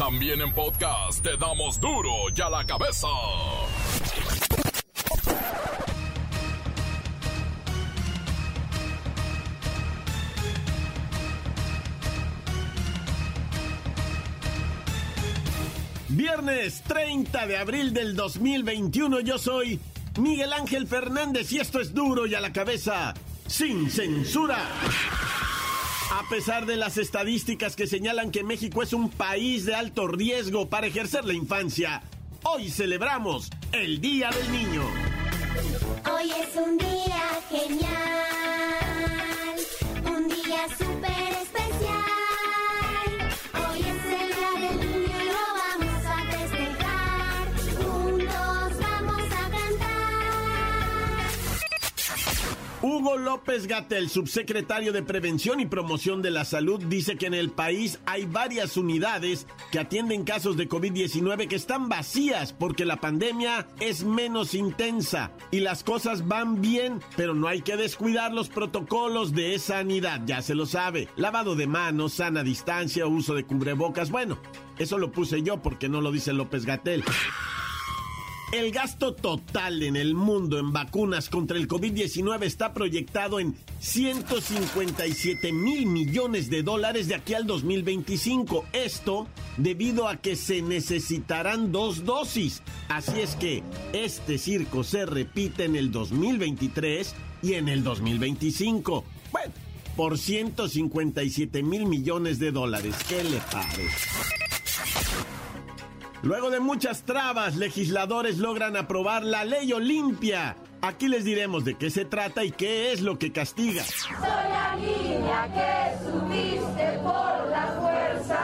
También en podcast te damos duro y a la cabeza. Viernes 30 de abril del 2021 yo soy Miguel Ángel Fernández y esto es duro y a la cabeza sin censura. A pesar de las estadísticas que señalan que México es un país de alto riesgo para ejercer la infancia, hoy celebramos el Día del Niño. Hoy es un día genial, Hugo López Gatel, subsecretario de Prevención y Promoción de la Salud, dice que en el país hay varias unidades que atienden casos de COVID-19 que están vacías porque la pandemia es menos intensa y las cosas van bien, pero no hay que descuidar los protocolos de sanidad, ya se lo sabe. Lavado de manos, sana distancia, uso de cubrebocas, bueno, eso lo puse yo porque no lo dice López Gatel. El gasto total en el mundo en vacunas contra el COVID-19 está proyectado en 157 mil millones de dólares de aquí al 2025. Esto debido a que se necesitarán dos dosis. Así es que este circo se repite en el 2023 y en el 2025. Bueno, por 157 mil millones de dólares. ¿Qué le parece? Luego de muchas trabas, legisladores logran aprobar la ley Olimpia. Aquí les diremos de qué se trata y qué es lo que castiga. Soy la niña que subiste por la fuerza.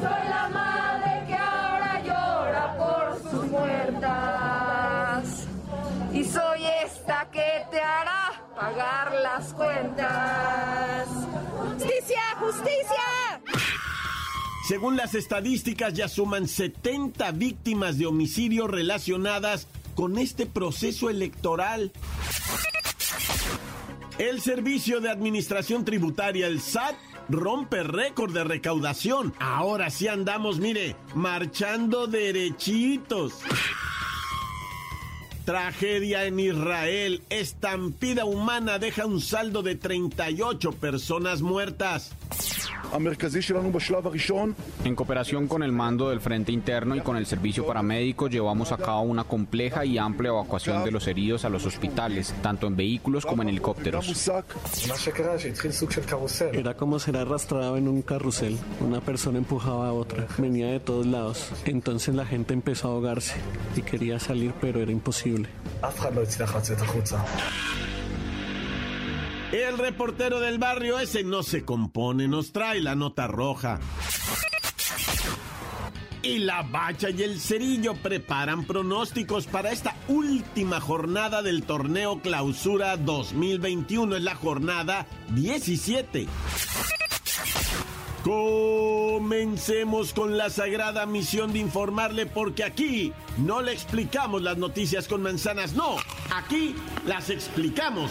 Soy la madre que ahora llora por sus muertas. Y soy esta que te hará pagar las cuentas. ¡Justicia! ¡Justicia! Según las estadísticas, ya suman 70 víctimas de homicidio relacionadas con este proceso electoral. El Servicio de Administración Tributaria, el SAT, rompe récord de recaudación. Ahora sí andamos, mire, marchando derechitos. Tragedia en Israel. Estampida humana deja un saldo de 38 personas muertas. En cooperación con el mando del Frente Interno y con el Servicio Paramédico, llevamos a cabo una compleja y amplia evacuación de los heridos a los hospitales, tanto en vehículos como en helicópteros. Era como ser arrastrado en un carrusel. Una persona empujaba a otra, venía de todos lados. Entonces la gente empezó a ahogarse y quería salir, pero era imposible. El reportero del barrio ese no se compone, nos trae la nota roja. Y la bacha y el cerillo preparan pronósticos para esta última jornada del torneo Clausura 2021. Es la jornada 17. Comencemos con la sagrada misión de informarle porque aquí no le explicamos las noticias con manzanas, no, aquí las explicamos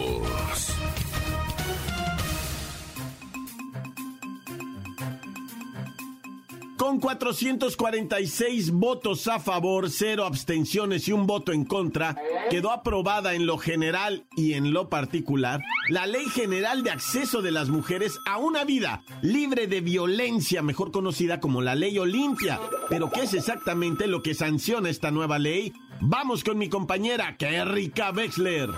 Con 446 votos a favor, cero abstenciones y un voto en contra, quedó aprobada en lo general y en lo particular la Ley General de Acceso de las Mujeres a una vida libre de violencia, mejor conocida como la Ley Olimpia. Pero ¿qué es exactamente lo que sanciona esta nueva ley? Vamos con mi compañera Kerrika Wexler.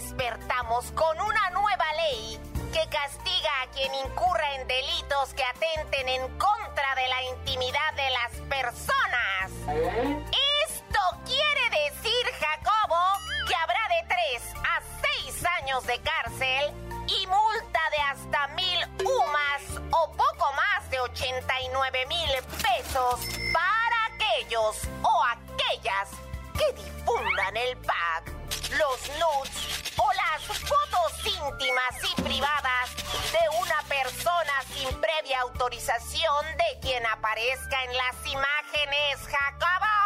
Despertamos con una nueva ley que castiga a quien incurra en delitos que atenten en contra de la intimidad de las personas. Esto quiere decir, Jacobo, que habrá de 3 a 6 de cárcel y multa de hasta mil UMAS o poco más de 89 mil pesos para aquellos o aquellas que difundan el pack, los nudes o las fotos íntimas y privadas de una persona sin previa autorización de quien aparezca en las imágenes, Jacobo.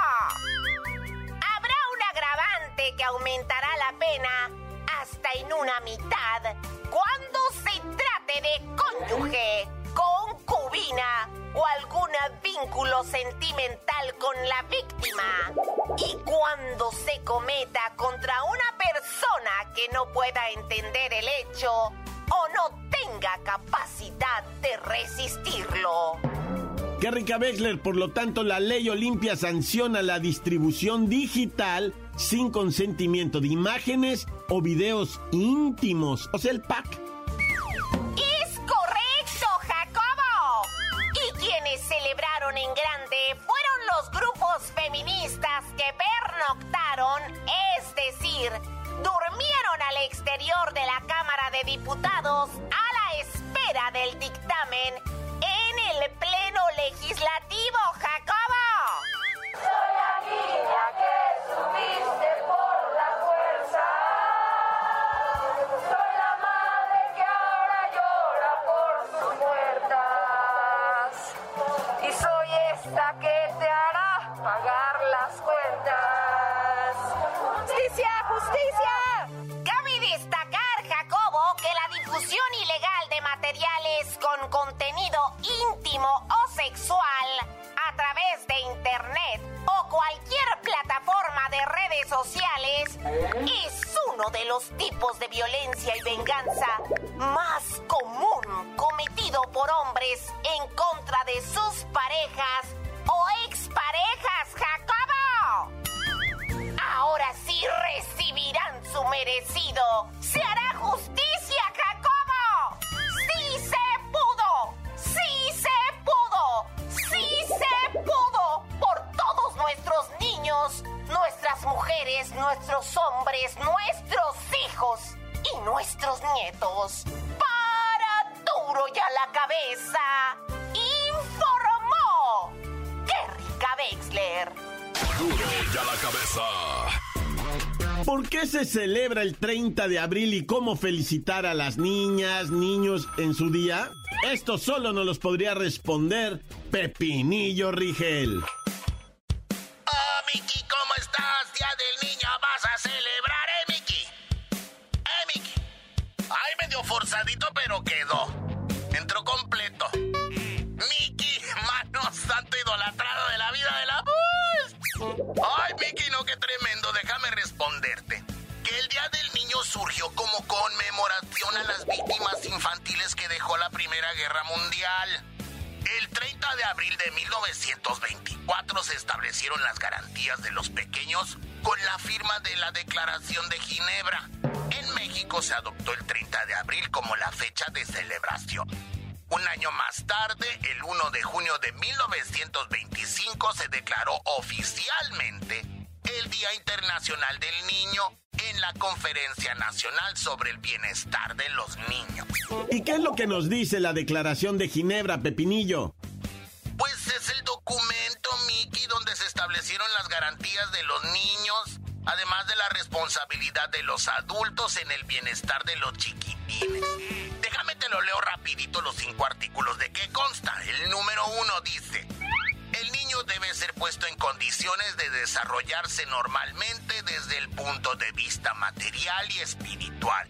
Habrá un agravante que aumentará la pena hasta en una mitad cuando se trate de cónyuge, concubina o algún vínculo sentimental con la víctima. Y cuando se cometa contra una persona que no pueda entender el hecho o no tenga capacidad de resistirlo. Kerrika Wexler, por lo tanto, la ley Olimpia sanciona la distribución digital sin consentimiento de imágenes o videos íntimos, o sea, el pack. ¡Es correcto, Jacobo! Y quienes celebraron en grande pernoctaron, es decir, durmieron al exterior de la Cámara de Diputados a la espera del dictamen en el Pleno Legislativo, es uno de los tipos de violencia y venganza más común cometido por hombres en contra de sus parejas o exparejas, Jacobo. Ahora sí recibirán su merecido. Se hará justicia, Jacobo. Sí se pudo. Sí se pudo. Sí se pudo. Por todos nuestros niños, nuestras mujeres, nuestros hombres, nuestros hijos y nuestros nietos. Para duro ya la cabeza. Informó Kerrika Wexler. Duro ya la cabeza. ¿Por qué se celebra el 30 de abril y cómo felicitar a las niñas, niños en su día? Esto solo nos los podría responder Pepinillo Rigel. Como conmemoración a las víctimas infantiles que dejó la Primera Guerra Mundial. El 30 de abril de 1924 se establecieron las garantías de los pequeños con la firma de la Declaración de Ginebra. En México se adoptó el 30 de abril como la fecha de celebración. Un año más tarde, el 1 de junio de 1925, se declaró oficialmente el Día Internacional del Niño en la Conferencia Nacional sobre el Bienestar de los Niños. ¿Y qué es lo que nos dice la Declaración de Ginebra, Pepinillo? Pues es el documento, Mickey, donde se establecieron las garantías de los niños, además de la responsabilidad de los adultos en el bienestar de los chiquitines. Déjame te lo leo rapidito los cinco artículos de qué consta. El número uno dice, niño debe ser puesto en condiciones de desarrollarse normalmente desde el punto de vista material y espiritual.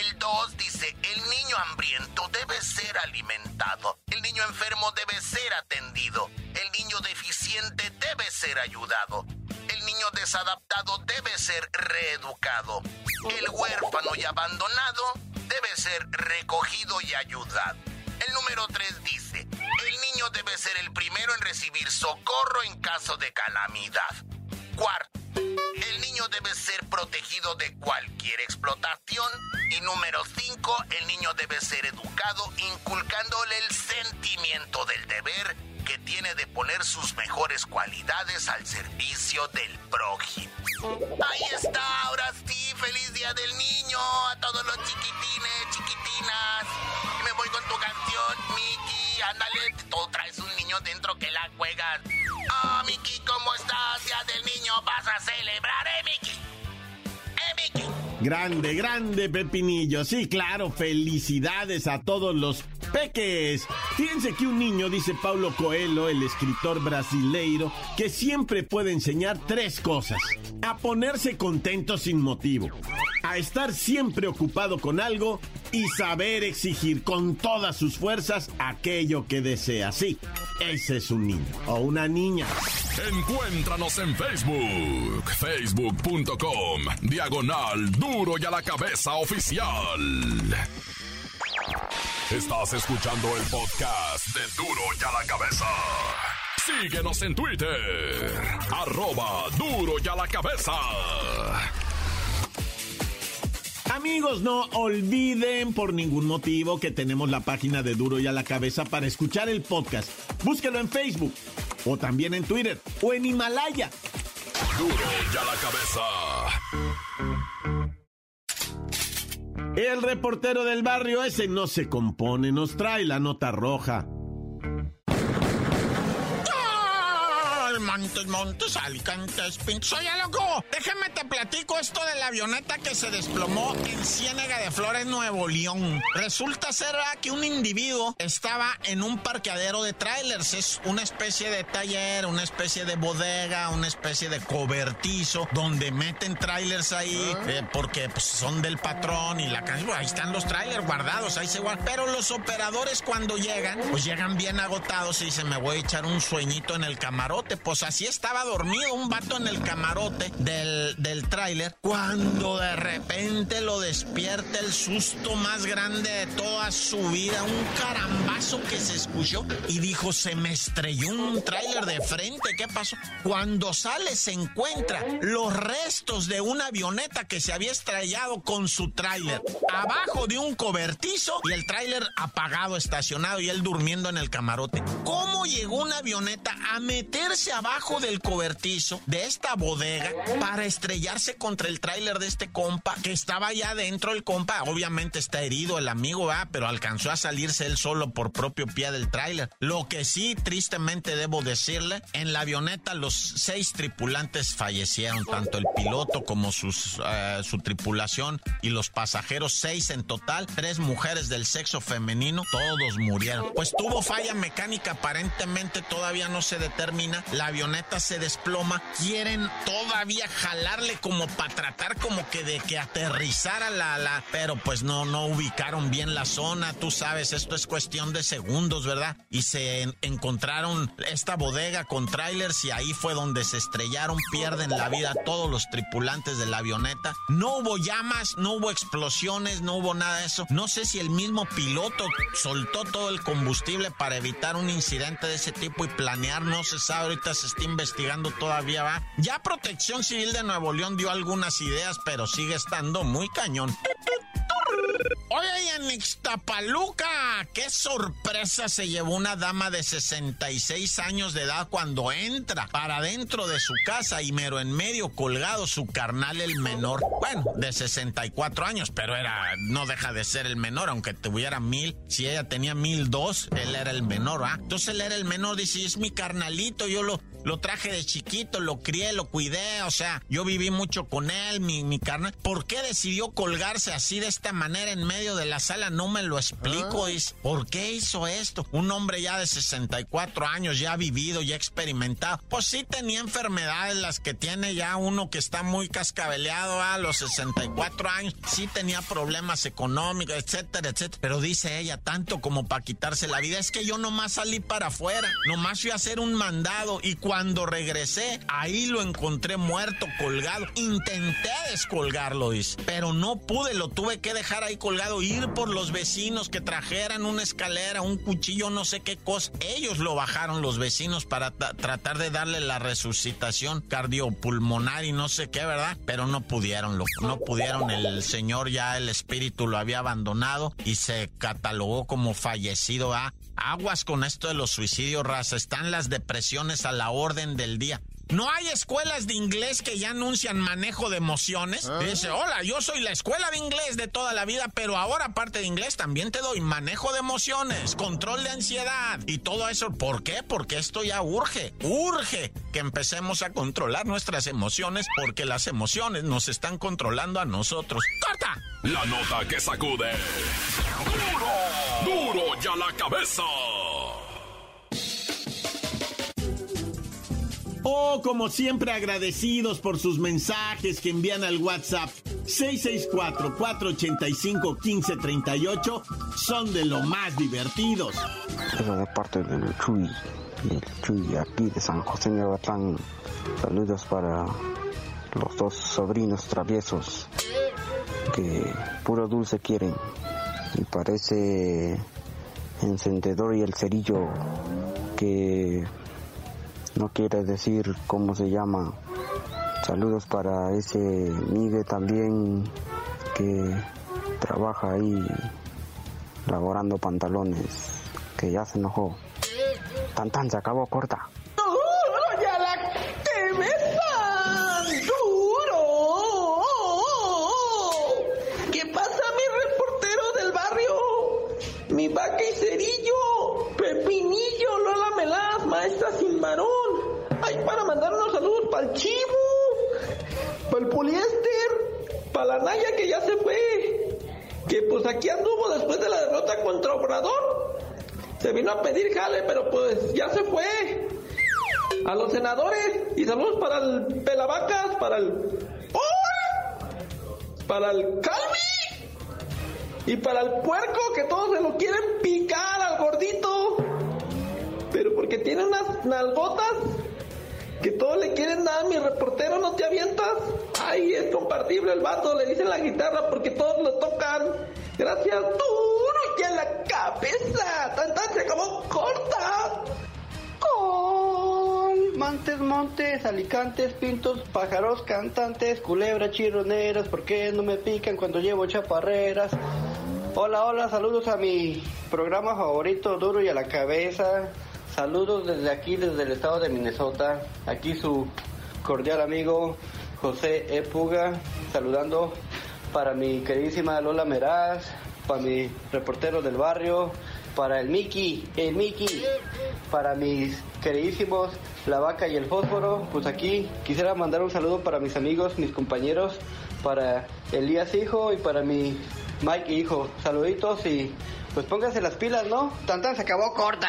El 2 dice, el niño hambriento debe ser alimentado, el niño enfermo debe ser atendido, el niño deficiente debe ser ayudado, el niño desadaptado debe ser reeducado, el huérfano y abandonado debe ser recogido y ayudado. El número 3 dice, el niño debe ser el primero en recibir socorro en caso de calamidad. Cuarto, el niño debe ser protegido de cualquier explotación. Y número 5, el niño debe ser educado inculcándole el sentimiento del deber que tiene de poner sus mejores cualidades al servicio del prójimo. Ahí está, ahora sí, feliz día Día del Niño a todos los chiquitines, chiquitinas. Voy con tu canción, Miki. Ándale, tú traes un niño dentro que la juegas. Ah, Miki, ¿cómo estás? Día del Niño, vas a celebrar, ¿eh, Miki? ¿Eh, Miki? Grande, grande Pepinillo. Sí, claro, felicidades a todos los peques. Fíjense que un niño, dice Paulo Coelho, el escritor brasileiro, que siempre puede enseñar tres cosas. A ponerse contento sin motivo, a estar siempre ocupado con algo y saber exigir con todas sus fuerzas aquello que desea. Sí, ese es un niño o una niña. Encuéntranos en Facebook, facebook.com, diagonal duro y a la cabeza oficial. Estás escuchando el podcast de duro y a la cabeza. Síguenos en Twitter, arroba duro y a la cabeza. Amigos, no olviden por ningún motivo que tenemos la página de Duro y a la cabeza para escuchar el podcast. Búsquelo en Facebook o también en Twitter o en Himalaya. Duro y a la cabeza. El reportero del barrio ese no se compone, nos trae la nota roja. Montes, Montes, Alicantes, Pintos. Oye, loco, déjame te platico esto de la avioneta que se desplomó en Ciénega de Flores, Nuevo León. Resulta ser ¿verdad? que un individuo estaba en un parqueadero de trailers. Es una especie de taller, una especie de bodega, una especie de cobertizo donde meten trailers ahí eh, porque pues, son del patrón y la calle. Ahí están los trailers guardados, ahí se guardan. Pero los operadores cuando llegan, pues llegan bien agotados y dicen, me voy a echar un sueñito en el camarote. Pues así estaba dormido un vato en el camarote del, del tráiler cuando de repente lo despierta el susto más grande de toda su vida, un carambazo que se escuchó y dijo, se me estrelló un tráiler de frente, ¿qué pasó? Cuando sale se encuentra los restos de una avioneta que se había estrellado con su tráiler abajo de un cobertizo y el tráiler apagado, estacionado y él durmiendo en el camarote. ¿Cómo llegó una avioneta a meterse abajo del cobertizo de esta bodega para estrellarse contra el tráiler de este compa que estaba allá adentro el compa? Obviamente está herido el amigo, ¿verdad? pero alcanzó a salirse él solo por propio pie del tráiler. Lo que sí, tristemente debo decirle, en la avioneta los seis tripulantes fallecieron, tanto el piloto como sus, eh, su tripulación y los pasajeros, seis en total, tres mujeres del sexo femenino, todos murieron. Pues tuvo falla mecánica, aparentemente todavía no se determina. La avioneta se desploma, quieren todavía jalarle como para tratar como que de que aterrizara la, la, pero pues no, no ubicaron bien la zona, tú sabes, esto es cuestión de segundos, ¿verdad? Y se en- encontraron esta bodega con trailers y ahí fue donde se estrellaron, pierden la vida todos los tripulantes de la avioneta. No hubo llamas, no hubo explosiones, no hubo nada de eso. No sé si el mismo piloto soltó todo el combustible para evitar un incidente de ese tipo y planear, no se sabe, ahorita se está investigando todavía, va. Ya Protección Civil de Nuevo León dio algunas ideas, pero sigue estando muy cañón. Oye, y en qué sorpresa se llevó una dama de 66 años de edad cuando entra para dentro de su casa y mero en medio colgado su carnal el menor. Bueno, de 64 años, pero era, no deja de ser el menor, aunque tuviera mil. Si ella tenía mil dos, él era el menor, ¿ah? Entonces él era el menor, dice, es mi carnalito, yo lo, lo traje de chiquito, lo crié, lo cuidé, o sea, yo viví mucho con él, mi, mi carnal. ¿Por qué decidió colgarse así de esta manera en medio de la sala? No me lo explico. dice, ¿Por qué hizo esto? Un hombre ya de 64 años, ya vivido, ya experimentado. Pues sí tenía enfermedades, las que tiene ya uno que está muy cascabeleado a los 64 años. Sí tenía problemas económicos, etcétera, etcétera. Pero dice ella, tanto como para quitarse la vida, es que yo nomás salí para afuera, nomás fui a hacer un mandado y cuando regresé, ahí lo encontré muerto, colgado. Intenté descolgarlo, dice, pero no pude, lo tuve que dejar ahí colgado, ir por los vecinos que trajeran una escalera, un cuchillo, no sé qué cosa. Ellos lo bajaron los vecinos para tra- tratar de darle la resucitación cardiopulmonar y no sé qué, ¿verdad? Pero no pudieron, no pudieron. El señor ya el espíritu lo había abandonado y se catalogó como fallecido. ¿ah? Aguas con esto de los suicidios, raza. Están las depresiones a la orden del día. No hay escuelas de inglés que ya anuncian manejo de emociones. Dice, hola, yo soy la escuela de inglés de toda la vida, pero ahora aparte de inglés también te doy manejo de emociones, control de ansiedad y todo eso. ¿Por qué? Porque esto ya urge, urge que empecemos a controlar nuestras emociones porque las emociones nos están controlando a nosotros. ¡Corta! La nota que sacude. ¡Duro! ¡Duro ya la cabeza! Oh, como siempre agradecidos por sus mensajes que envían al WhatsApp 664-485-1538 son de lo más divertidos. Eso de parte del Chuy, el Chuy aquí de San José de Aguatlán. Saludos para los dos sobrinos traviesos que puro dulce quieren. Y parece encendedor y el cerillo que no quiere decir cómo se llama. Saludos para ese Miguel también que trabaja ahí laborando pantalones, que ya se enojó. Tan tan, se acabó corta. Chivo, para el poliéster, para la Naya que ya se fue. Que pues aquí anduvo después de la derrota contra Obrador. Se vino a pedir jale, pero pues ya se fue. A los senadores y saludos para el Pelavacas, para el ¡Paul! para el Calvi y para el puerco que todos se lo quieren picar al gordito. Pero porque tiene unas nalgotas que todos le quieren dar, mi reportero, no te avientas. Ay, es compartible el vato, le dicen la guitarra porque todos lo tocan. Gracias, duro y a la cabeza. Tan tan corta. Con Montes, montes, alicantes, pintos, pájaros, cantantes, culebras, chirroneras, ¿por qué no me pican cuando llevo chaparreras? Hola, hola, saludos a mi programa favorito, Duro y a la cabeza. Saludos desde aquí, desde el estado de Minnesota. Aquí su cordial amigo José E. Puga, saludando para mi queridísima Lola Meraz, para mi reportero del barrio, para el Mickey, el Mickey, para mis queridísimos La Vaca y el Fósforo. Pues aquí quisiera mandar un saludo para mis amigos, mis compañeros, para Elías Hijo y para mi Mike Hijo. Saluditos y pues pónganse las pilas, ¿no? Tantan se acabó corta.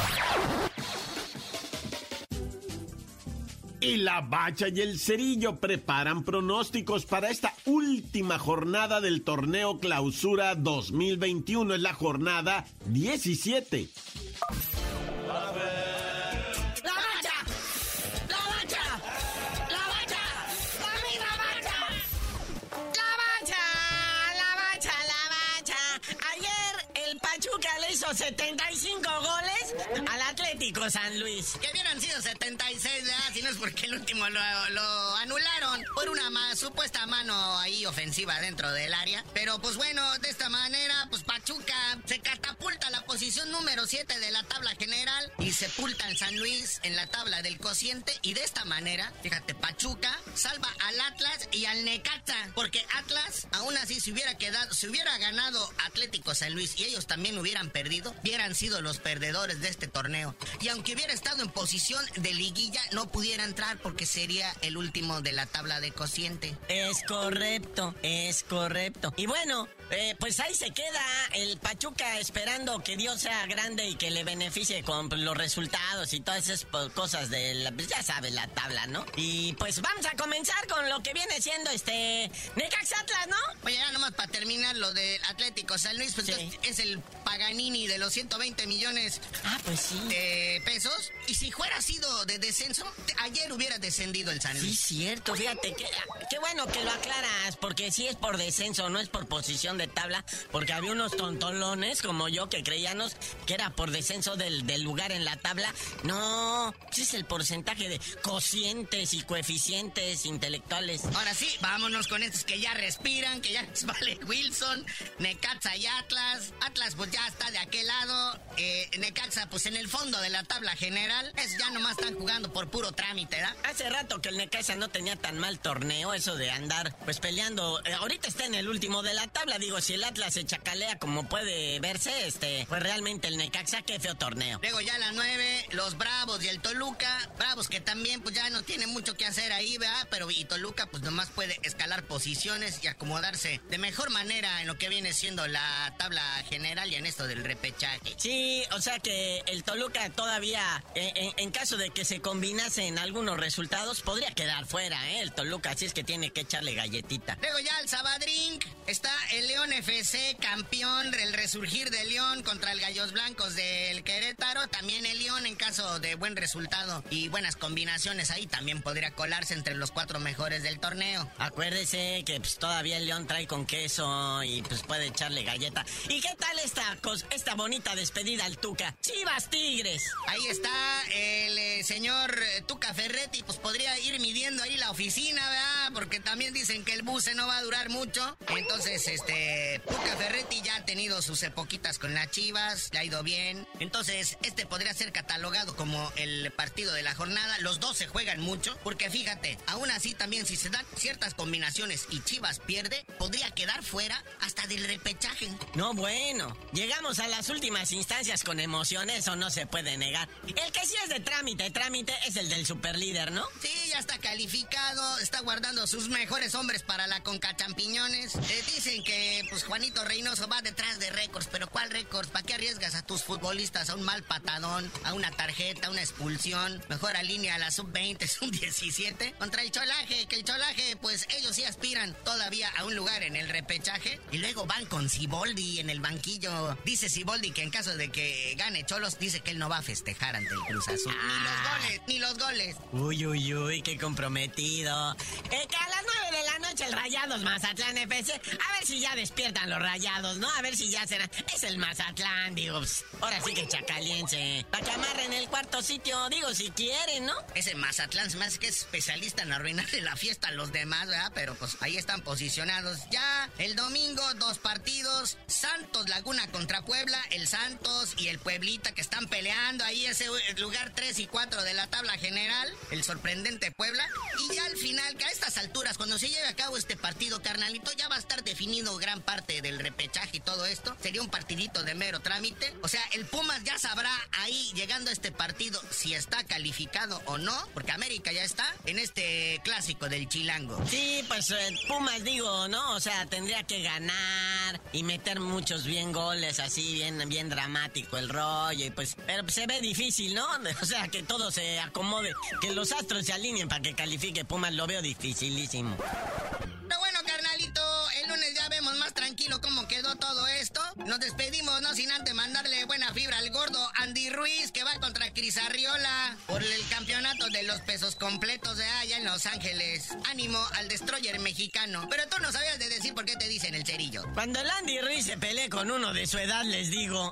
Y la bacha y el cerillo preparan pronósticos para esta última jornada del torneo Clausura 2021. Es la jornada 17. ¡La bacha! ¡La bacha! ¡La bacha! ¡Mami, la bacha! ¡La bacha! ¡La bacha! ¡La bacha! Ayer el Pachuca le hizo 75 goles Atlético San Luis. Que hubieran sido 76, ¿verdad? Si no es porque el último lo, lo anularon por una ma- supuesta mano ahí ofensiva dentro del área. Pero pues bueno, de esta manera, pues Pachuca se catapulta a la posición número 7 de la tabla general y sepulta al San Luis en la tabla del cociente. Y de esta manera, fíjate, Pachuca salva al Atlas y al Necaxa. Porque Atlas, aún así, si hubiera quedado, si hubiera ganado Atlético San Luis y ellos también hubieran perdido, hubieran sido los perdedores de este torneo. Y aunque hubiera estado en posición de liguilla, no pudiera entrar porque sería el último de la tabla de cociente. Es correcto, es correcto. Y bueno, eh, pues ahí se queda el Pachuca esperando que Dios sea grande y que le beneficie con los resultados y todas esas cosas de la, pues ya sabes, la tabla, ¿no? Y pues vamos a comenzar con lo que viene siendo este Necaxa Atlas, ¿no? Oye, ya nomás para terminar lo del Atlético San Luis, pues es, es el Paganini de los 120 millones pues de pesos. Y si fuera sido de descenso, ayer hubiera descendido el San Sí, Luis. cierto, fíjate, que, qué bueno que lo aclaras, porque si es por descenso, no es por posición de tabla porque había unos tontolones como yo que creíamos que era por descenso del, del lugar en la tabla. No, ese es el porcentaje de cocientes y coeficientes intelectuales. Ahora sí, vámonos con estos que ya respiran, que ya les vale Wilson, Necaxa y Atlas. Atlas pues ya está de aquel lado, eh, Necaxa pues en el fondo de la tabla general. Es ya nomás están jugando por puro trámite, ¿verdad? Hace rato que el Necaxa no tenía tan mal torneo, eso de andar pues peleando. Eh, ahorita está en el último de la tabla, digo, si el Atlas se chacalea como puede verse, este, pues realmente el Necaxa qué feo torneo. Luego ya la 9, los Bravos y el Toluca. Bravos que también pues ya no tiene mucho que hacer ahí, ¿verdad? Pero y Toluca pues nomás puede escalar posiciones y acomodarse de mejor manera en lo que viene siendo la tabla general y en esto del repechaje. Sí, o sea que el Toluca todavía, en, en caso de que se combinasen algunos resultados, podría quedar fuera, ¿eh? El Toluca, así es que tiene que echarle galletita. Luego ya el Sabadrink, está el León FC, campeón, el resurgir de León contra el Gallos Blancos del Querétaro. También el León, en caso de buen resultado y buenas combinaciones ahí, también podría colarse entre los cuatro mejores del torneo. Acuérdese que pues, todavía el León trae con queso y pues puede echarle galleta. ¿Y qué tal esta, esta bonita despedida al Tuca? Chivas Tigres. Ahí está el eh, señor eh, Tuca Ferretti, pues podría ir midiendo ahí la oficina, ¿verdad? Porque también dicen que el buce no va a durar mucho. Entonces, este, Ya ha tenido sus epoquitas con las Chivas, le ha ido bien. Entonces, este podría ser catalogado como el partido de la jornada. Los dos se juegan mucho, porque fíjate, aún así también si se dan ciertas combinaciones y Chivas pierde, podría quedar fuera hasta del repechaje. No, bueno. Llegamos a las últimas instancias con emociones, eso no se puede negar. El que sí es de trámite, trámite es el del superlíder, ¿no? Sí, ya está calificado, está guardando sus mejores hombres para la Conca Champiñones. Eh, dicen que pues Juanito Reynoso va detrás de récords, pero ¿cuál récords? ¿Para qué arriesgas a tus futbolistas a un mal patadón, a una tarjeta, a una expulsión? Mejor alinea a la sub-20, sub-17 contra el Cholaje, que el Cholaje pues ellos sí aspiran todavía a un lugar en el repechaje y luego van con Siboldi en el banquillo. Dice Siboldi que en caso de que gane Cholos dice que él no va a festejar ante el Cruz Azul. Ni los goles, ni los goles. Uy, uy, uy, qué comprometido. Eh, que a las nueve noche el Rayados Mazatlán FC. A ver si ya despiertan los Rayados, ¿no? A ver si ya será. Es el Mazatlán, digo. pues, ahora sí que chacaliense. Para que amarren el cuarto sitio, digo, si quieren, ¿no? Ese Mazatlán se me hace que es especialista en arruinarle la fiesta a los demás, ¿verdad? Pero pues ahí están posicionados. Ya el domingo, dos partidos. Santos Laguna contra Puebla. El Santos y el Pueblita que están peleando ahí ese lugar 3 y 4 de la tabla general. El sorprendente Puebla. Y ya al final, que a estas alturas, cuando se lleve a cabo este partido, carnalito, ya va a estar definido gran parte del repechaje y todo esto. Sería un partidito de mero trámite. O sea, el Pumas ya sabrá ahí, llegando a este partido, si está calificado o no. Porque América ya está en este clásico del Chilango. Sí, pues eh, Pumas, digo, ¿no? O sea, tendría que ganar y meter muchos bien goles, así, bien, bien dramático el rollo. Y pues, pero se ve difícil, ¿no? O sea, que todo se acomode, que los astros se alineen para que califique Pumas, lo veo dificilísimo. Pero bueno, carnalito, el lunes ya vemos más tranquilo cómo quedó todo esto. Nos despedimos, no sin antes mandarle buena fibra al gordo Andy Ruiz, que va contra Cris Arriola por el campeonato de los pesos completos de allá en Los Ángeles. Ánimo al destroyer mexicano. Pero tú no sabías de decir por qué te dicen el cerillo. Cuando el Andy Ruiz se pelee con uno de su edad, les digo.